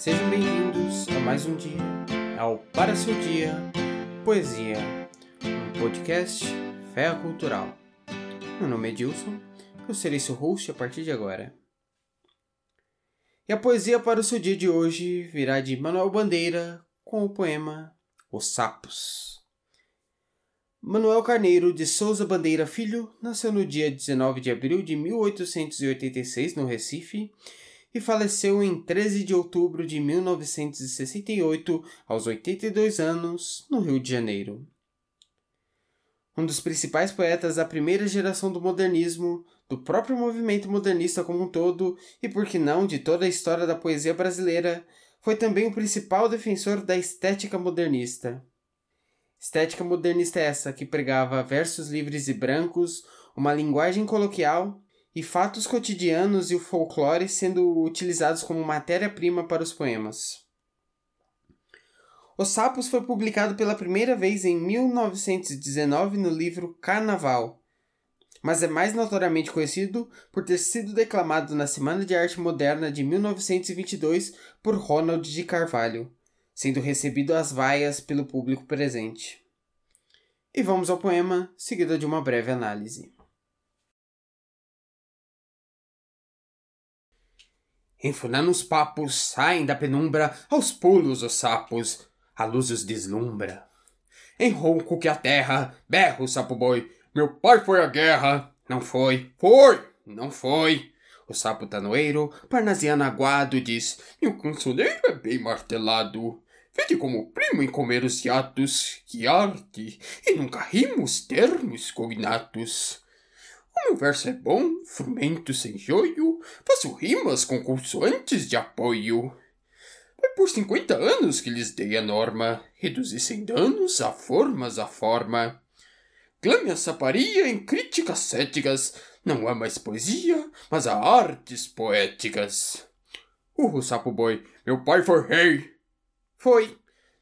Sejam bem-vindos a mais um dia, ao Para Seu Dia Poesia, um podcast Fé Cultural. Meu nome é Dilson, eu serei seu host a partir de agora. E a poesia para o seu dia de hoje virá de Manuel Bandeira com o poema Os Sapos. Manuel Carneiro de Souza Bandeira Filho nasceu no dia 19 de abril de 1886 no Recife e faleceu em 13 de outubro de 1968, aos 82 anos, no Rio de Janeiro. Um dos principais poetas da primeira geração do modernismo, do próprio movimento modernista como um todo e, por que não, de toda a história da poesia brasileira, foi também o principal defensor da estética modernista. Estética modernista é essa que pregava versos livres e brancos, uma linguagem coloquial e fatos cotidianos e o folclore sendo utilizados como matéria-prima para os poemas. Os Sapos foi publicado pela primeira vez em 1919 no livro Carnaval, mas é mais notoriamente conhecido por ter sido declamado na Semana de Arte Moderna de 1922 por Ronald de Carvalho, sendo recebido às vaias pelo público presente. E vamos ao poema, seguido de uma breve análise. Enfunando os papos, saem da penumbra, aos pulos os sapos, a luz os deslumbra. Em ronco que a terra, berra o sapo-boi, meu pai foi à guerra. Não foi, foi, não foi. O sapo tanoeiro, parnasiano aguado, diz, meu consoleiro é bem martelado. Vede como primo em comer os hiatos, que arte, e nunca rimos termos cognatos. O meu verso é bom, frumento sem joio, faço rimas com consoantes de apoio. Foi por cinquenta anos que lhes dei a norma, reduzi sem danos a formas a forma. Clame a saparia em críticas céticas, não há mais poesia, mas há artes poéticas. Urro, sapo boi, meu pai foi rei. Foi.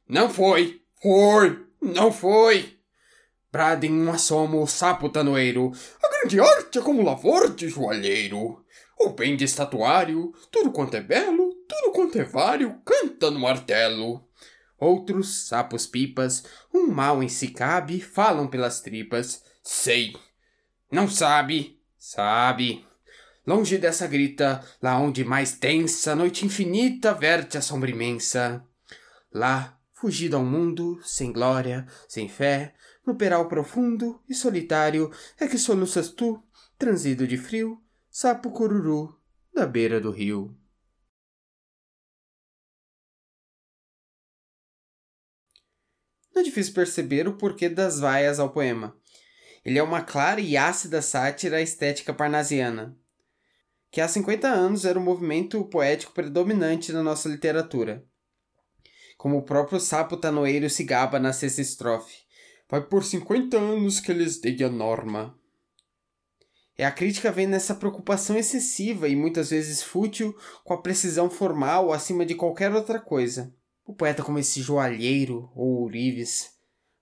Não foi. Foi. Não foi. Bradem um assomo o sapo tanoeiro. A grande arte é como lavor de joalheiro. O bem de estatuário, tudo quanto é belo, tudo quanto é vário, canta no martelo. Outros, sapos pipas, um mal em si cabe, falam pelas tripas. Sei. Não sabe. Sabe. Longe dessa grita, lá onde mais tensa, noite infinita verte a sombra imensa. Lá, fugido ao mundo, sem glória, sem fé, no peral profundo e solitário é que soluças tu, transido de frio, sapo cururu, da beira do rio. Não é difícil perceber o porquê das vaias ao poema. Ele é uma clara e ácida sátira à estética parnasiana, que há 50 anos era o movimento poético predominante na nossa literatura. Como o próprio sapo tanoeiro se gaba na sexta estrofe. Vai por 50 anos que eles dei a norma. E a crítica vem nessa preocupação excessiva e muitas vezes fútil com a precisão formal acima de qualquer outra coisa. O poeta como esse joalheiro ou ourives,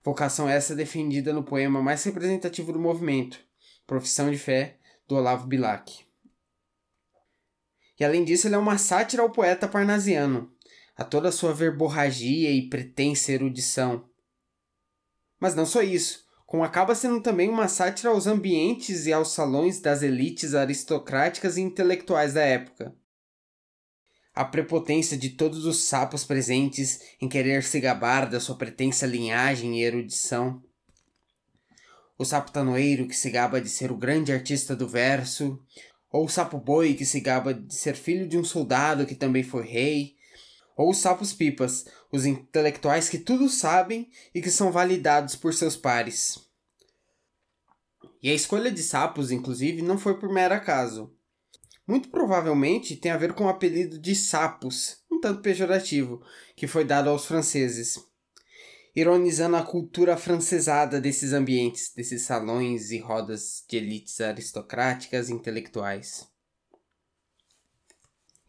vocação essa defendida no poema mais representativo do movimento, Profissão de Fé, do Olavo Bilac. E além disso, ele é uma sátira ao poeta parnasiano, a toda a sua verborragia e pretensa erudição, mas não só isso, como acaba sendo também uma sátira aos ambientes e aos salões das elites aristocráticas e intelectuais da época. A prepotência de todos os sapos presentes em querer se gabar da sua pretensa linhagem e erudição. O sapo tanoeiro que se gaba de ser o grande artista do verso, ou o sapo boi que se gaba de ser filho de um soldado que também foi rei, ou os sapos pipas, os intelectuais que tudo sabem e que são validados por seus pares. E a escolha de sapos, inclusive, não foi por mero acaso. Muito provavelmente tem a ver com o apelido de sapos, um tanto pejorativo, que foi dado aos franceses, ironizando a cultura francesada desses ambientes, desses salões e rodas de elites aristocráticas e intelectuais.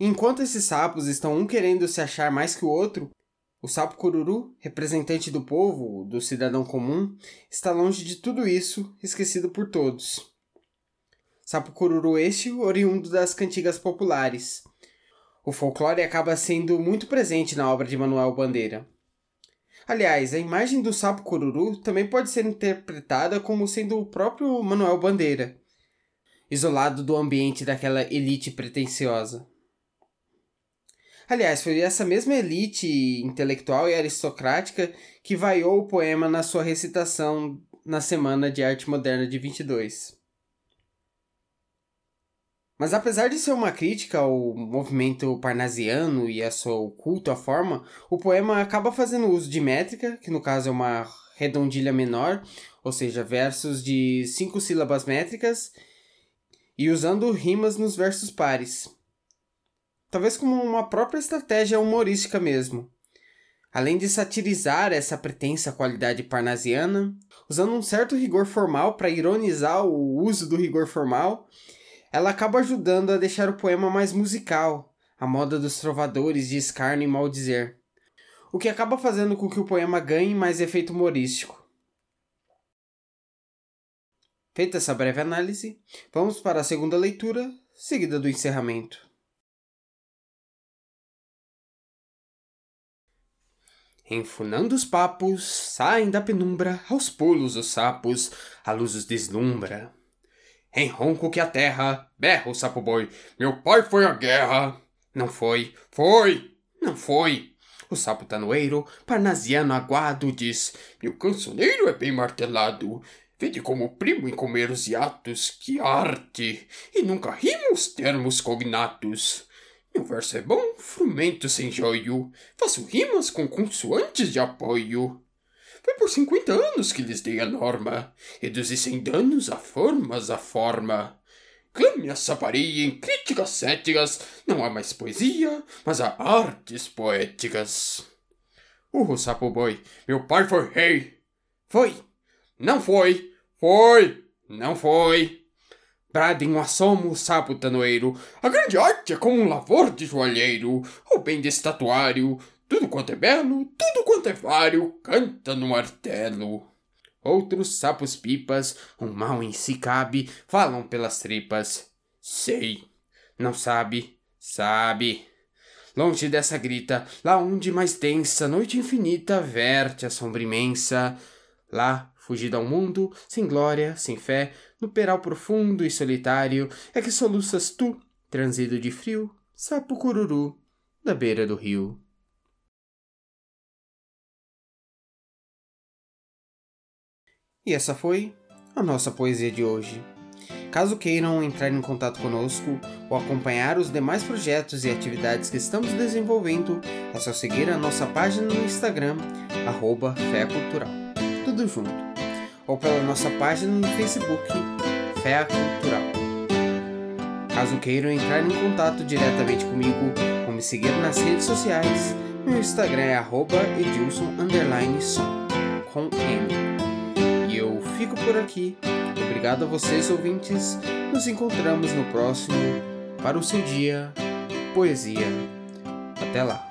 Enquanto esses sapos estão um querendo se achar mais que o outro, o sapo cururu, representante do povo, do cidadão comum, está longe de tudo isso, esquecido por todos. Sapo cururu este oriundo das cantigas populares, O folclore acaba sendo muito presente na obra de Manuel Bandeira. Aliás, a imagem do sapo cururu também pode ser interpretada como sendo o próprio Manuel Bandeira, isolado do ambiente daquela elite pretensiosa. Aliás, foi essa mesma elite intelectual e aristocrática que vaiou o poema na sua recitação na Semana de Arte Moderna de 22. Mas apesar de ser uma crítica ao movimento parnasiano e a seu culto à forma, o poema acaba fazendo uso de métrica, que no caso é uma redondilha menor, ou seja, versos de cinco sílabas métricas, e usando rimas nos versos pares. Talvez como uma própria estratégia humorística mesmo. Além de satirizar essa pretensa qualidade parnasiana, usando um certo rigor formal para ironizar o uso do rigor formal, ela acaba ajudando a deixar o poema mais musical, a moda dos trovadores de escárnio e maldizer, o que acaba fazendo com que o poema ganhe mais efeito humorístico. Feita essa breve análise, vamos para a segunda leitura, seguida do encerramento. Enfunando os papos, saem da penumbra, aos pulos os sapos, a luz os deslumbra. Em ronco que a terra, berra o sapo boi, meu pai foi à guerra. Não foi, foi, não foi. O sapo tanoeiro, parnasiano aguado, diz: Meu cancioneiro é bem martelado. Vede como primo em comer os hiatos, que arte! E nunca rimo os termos cognatos. Meu verso é bom, frumento sem joio. Faço rimas com consoantes de apoio. Foi por cinquenta anos que lhes dei a norma. Reduzi sem danos a formas a forma. Clame a saparia em críticas céticas. Não há mais poesia, mas há artes poéticas. Urro, sapo boi, meu pai foi rei. Foi. Não foi. Foi. Não foi. Bradem um assomo, sapo tanoeiro. A grande arte é como um lavor de joalheiro, ou bem de estatuário, tudo quanto é belo, tudo quanto é vário, canta no martelo. Outros sapos pipas, um mal em si cabe, falam pelas tripas. Sei, não sabe, sabe. Longe dessa grita, lá onde mais densa, noite infinita, verte a sombra imensa. Lá, fugida ao mundo, sem glória, sem fé, no peral profundo e solitário, é que soluças tu, transido de frio, sapo cururu, da beira do rio. E essa foi a nossa poesia de hoje. Caso queiram entrar em contato conosco ou acompanhar os demais projetos e atividades que estamos desenvolvendo, é só seguir a nossa página no Instagram, arroba Fé Cultural. Tudo junto. Ou pela nossa página no Facebook, Fé Cultural. Caso queiram entrar em contato diretamente comigo ou me seguir nas redes sociais, meu Instagram é arroba edilson com M fico por aqui. Obrigado a vocês, ouvintes. Nos encontramos no próximo Para o Seu Dia Poesia. Até lá.